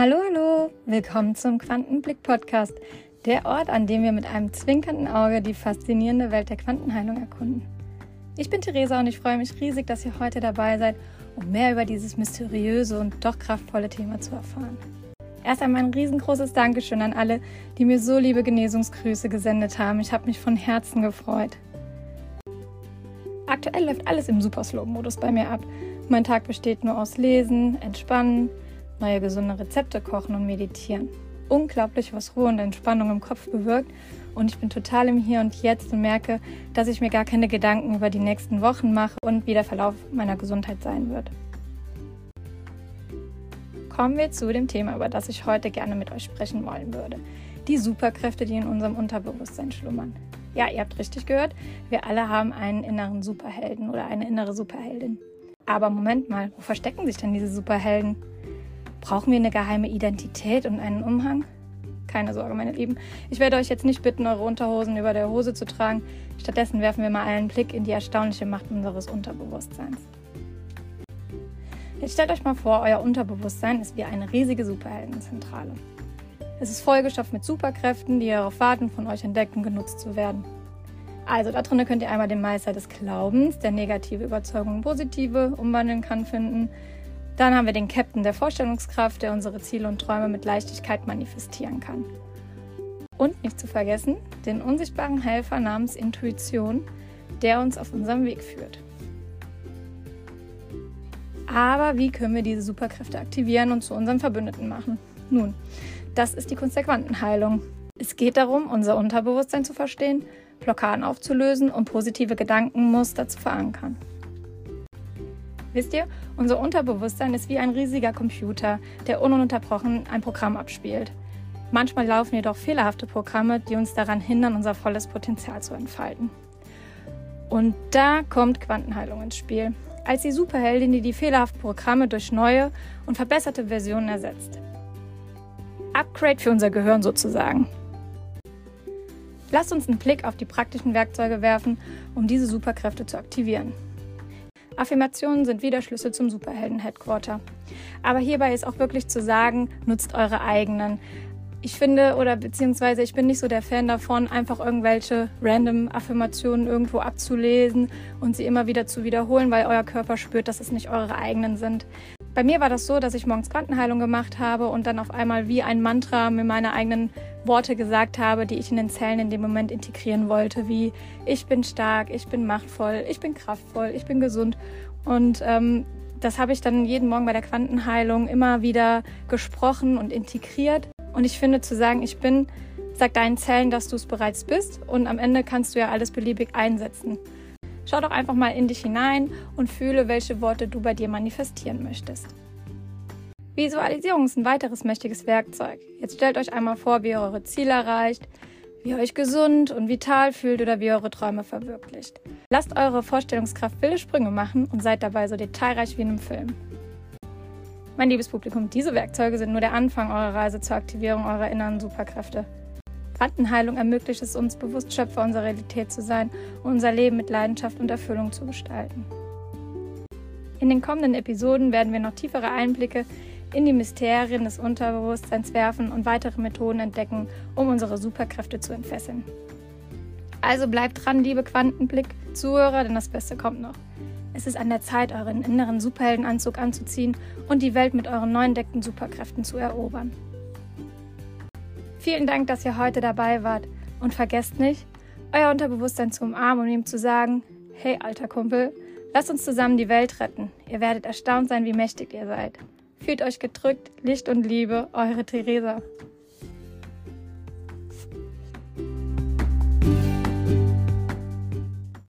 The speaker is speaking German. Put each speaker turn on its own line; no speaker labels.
Hallo, hallo, willkommen zum Quantenblick Podcast, der Ort, an dem wir mit einem zwinkernden Auge die faszinierende Welt der Quantenheilung erkunden. Ich bin Theresa und ich freue mich riesig, dass ihr heute dabei seid, um mehr über dieses mysteriöse und doch kraftvolle Thema zu erfahren. Erst einmal ein riesengroßes Dankeschön an alle, die mir so liebe Genesungsgrüße gesendet haben. Ich habe mich von Herzen gefreut. Aktuell läuft alles im Super Slow-Modus bei mir ab. Mein Tag besteht nur aus Lesen, Entspannen, neue gesunde Rezepte kochen und meditieren. Unglaublich, was Ruhe und Entspannung im Kopf bewirkt. Und ich bin total im Hier und Jetzt und merke, dass ich mir gar keine Gedanken über die nächsten Wochen mache und wie der Verlauf meiner Gesundheit sein wird. Kommen wir zu dem Thema, über das ich heute gerne mit euch sprechen wollen würde. Die Superkräfte, die in unserem Unterbewusstsein schlummern. Ja, ihr habt richtig gehört, wir alle haben einen inneren Superhelden oder eine innere Superheldin. Aber Moment mal, wo verstecken sich denn diese Superhelden? Brauchen wir eine geheime Identität und einen Umhang? Keine Sorge, meine Lieben. Ich werde euch jetzt nicht bitten, eure Unterhosen über der Hose zu tragen. Stattdessen werfen wir mal einen Blick in die erstaunliche Macht unseres Unterbewusstseins. Jetzt stellt euch mal vor, euer Unterbewusstsein ist wie eine riesige Superheldenzentrale. Es ist vollgestopft mit Superkräften, die darauf warten, von euch entdeckt und genutzt zu werden. Also da drinnen könnt ihr einmal den Meister des Glaubens, der negative Überzeugungen positive umwandeln kann, finden. Dann haben wir den Captain der Vorstellungskraft, der unsere Ziele und Träume mit Leichtigkeit manifestieren kann. Und nicht zu vergessen, den unsichtbaren Helfer namens Intuition, der uns auf unserem Weg führt. Aber wie können wir diese Superkräfte aktivieren und zu unseren Verbündeten machen? Nun, das ist die Kunst der Quantenheilung. Es geht darum, unser Unterbewusstsein zu verstehen, Blockaden aufzulösen und positive Gedankenmuster zu verankern. Wisst ihr, unser Unterbewusstsein ist wie ein riesiger Computer, der ununterbrochen ein Programm abspielt. Manchmal laufen jedoch fehlerhafte Programme, die uns daran hindern, unser volles Potenzial zu entfalten. Und da kommt Quantenheilung ins Spiel, als die Superheldin, die die fehlerhaften Programme durch neue und verbesserte Versionen ersetzt. Upgrade für unser Gehirn sozusagen. Lasst uns einen Blick auf die praktischen Werkzeuge werfen, um diese Superkräfte zu aktivieren. Affirmationen sind wieder Schlüssel zum Superhelden-Headquarter. Aber hierbei ist auch wirklich zu sagen, nutzt eure eigenen. Ich finde oder beziehungsweise ich bin nicht so der Fan davon, einfach irgendwelche random Affirmationen irgendwo abzulesen und sie immer wieder zu wiederholen, weil euer Körper spürt, dass es nicht eure eigenen sind. Bei mir war das so, dass ich morgens Quantenheilung gemacht habe und dann auf einmal wie ein Mantra mir meine eigenen Worte gesagt habe, die ich in den Zellen in dem Moment integrieren wollte, wie ich bin stark, ich bin machtvoll, ich bin kraftvoll, ich bin gesund. Und ähm, das habe ich dann jeden Morgen bei der Quantenheilung immer wieder gesprochen und integriert. Und ich finde zu sagen, ich bin, sag deinen Zellen, dass du es bereits bist und am Ende kannst du ja alles beliebig einsetzen. Schau doch einfach mal in dich hinein und fühle, welche Worte du bei dir manifestieren möchtest. Visualisierung ist ein weiteres mächtiges Werkzeug. Jetzt stellt euch einmal vor, wie ihr eure Ziele erreicht, wie ihr euch gesund und vital fühlt oder wie ihr eure Träume verwirklicht. Lasst eure Vorstellungskraft wilde Sprünge machen und seid dabei so detailreich wie in einem Film. Mein liebes Publikum, diese Werkzeuge sind nur der Anfang eurer Reise zur Aktivierung eurer inneren Superkräfte. Quantenheilung ermöglicht es uns, bewusst Schöpfer unserer Realität zu sein und unser Leben mit Leidenschaft und Erfüllung zu gestalten. In den kommenden Episoden werden wir noch tiefere Einblicke in die Mysterien des Unterbewusstseins werfen und weitere Methoden entdecken, um unsere Superkräfte zu entfesseln. Also bleibt dran, liebe Quantenblick-Zuhörer, denn das Beste kommt noch. Es ist an der Zeit, euren inneren Superheldenanzug anzuziehen und die Welt mit euren neu entdeckten Superkräften zu erobern. Vielen Dank, dass ihr heute dabei wart und vergesst nicht, euer Unterbewusstsein zu umarmen und ihm zu sagen, hey alter Kumpel, lasst uns zusammen die Welt retten. Ihr werdet erstaunt sein, wie mächtig ihr seid. Fühlt euch gedrückt, Licht und Liebe, eure Theresa.